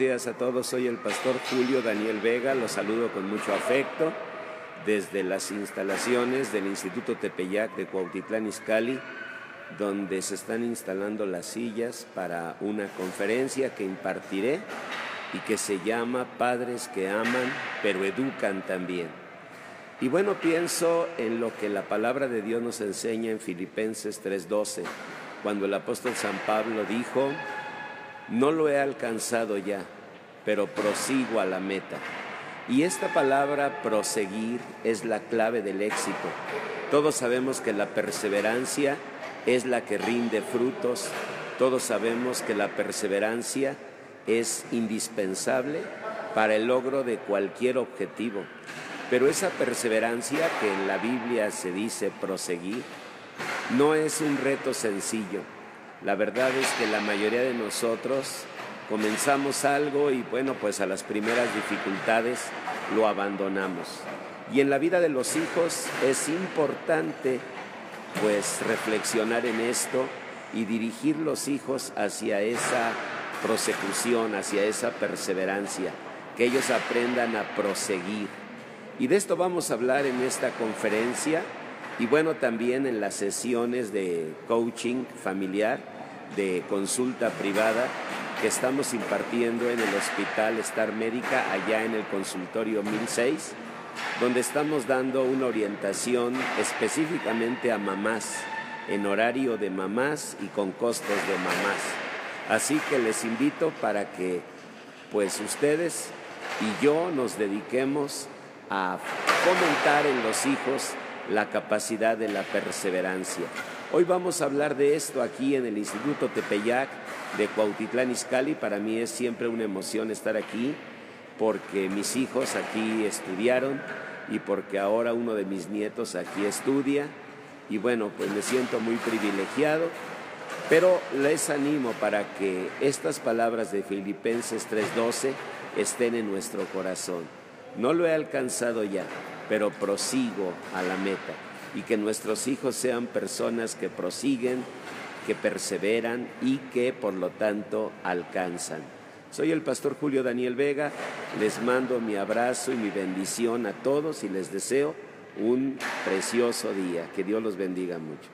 días a todos. Soy el pastor Julio Daniel Vega. Los saludo con mucho afecto desde las instalaciones del Instituto Tepeyac de Cuautitlán Izcalli, donde se están instalando las sillas para una conferencia que impartiré y que se llama Padres que aman, pero educan también. Y bueno, pienso en lo que la palabra de Dios nos enseña en Filipenses 3:12, cuando el apóstol San Pablo dijo, no lo he alcanzado ya, pero prosigo a la meta. Y esta palabra proseguir es la clave del éxito. Todos sabemos que la perseverancia es la que rinde frutos. Todos sabemos que la perseverancia es indispensable para el logro de cualquier objetivo. Pero esa perseverancia que en la Biblia se dice proseguir no es un reto sencillo la verdad es que la mayoría de nosotros comenzamos algo y bueno, pues a las primeras dificultades lo abandonamos. Y en la vida de los hijos es importante pues reflexionar en esto y dirigir los hijos hacia esa prosecución, hacia esa perseverancia, que ellos aprendan a proseguir. Y de esto vamos a hablar en esta conferencia y bueno, también en las sesiones de coaching familiar, de consulta privada que estamos impartiendo en el Hospital Star Médica, allá en el consultorio 1006, donde estamos dando una orientación específicamente a mamás, en horario de mamás y con costos de mamás. Así que les invito para que pues ustedes y yo nos dediquemos a fomentar en los hijos la capacidad de la perseverancia. Hoy vamos a hablar de esto aquí en el Instituto Tepeyac de Cuautitlán Izcalli. Para mí es siempre una emoción estar aquí porque mis hijos aquí estudiaron y porque ahora uno de mis nietos aquí estudia. Y bueno, pues me siento muy privilegiado, pero les animo para que estas palabras de Filipenses 3:12 estén en nuestro corazón. No lo he alcanzado ya, pero prosigo a la meta y que nuestros hijos sean personas que prosiguen, que perseveran y que por lo tanto alcanzan. Soy el pastor Julio Daniel Vega, les mando mi abrazo y mi bendición a todos y les deseo un precioso día. Que Dios los bendiga mucho.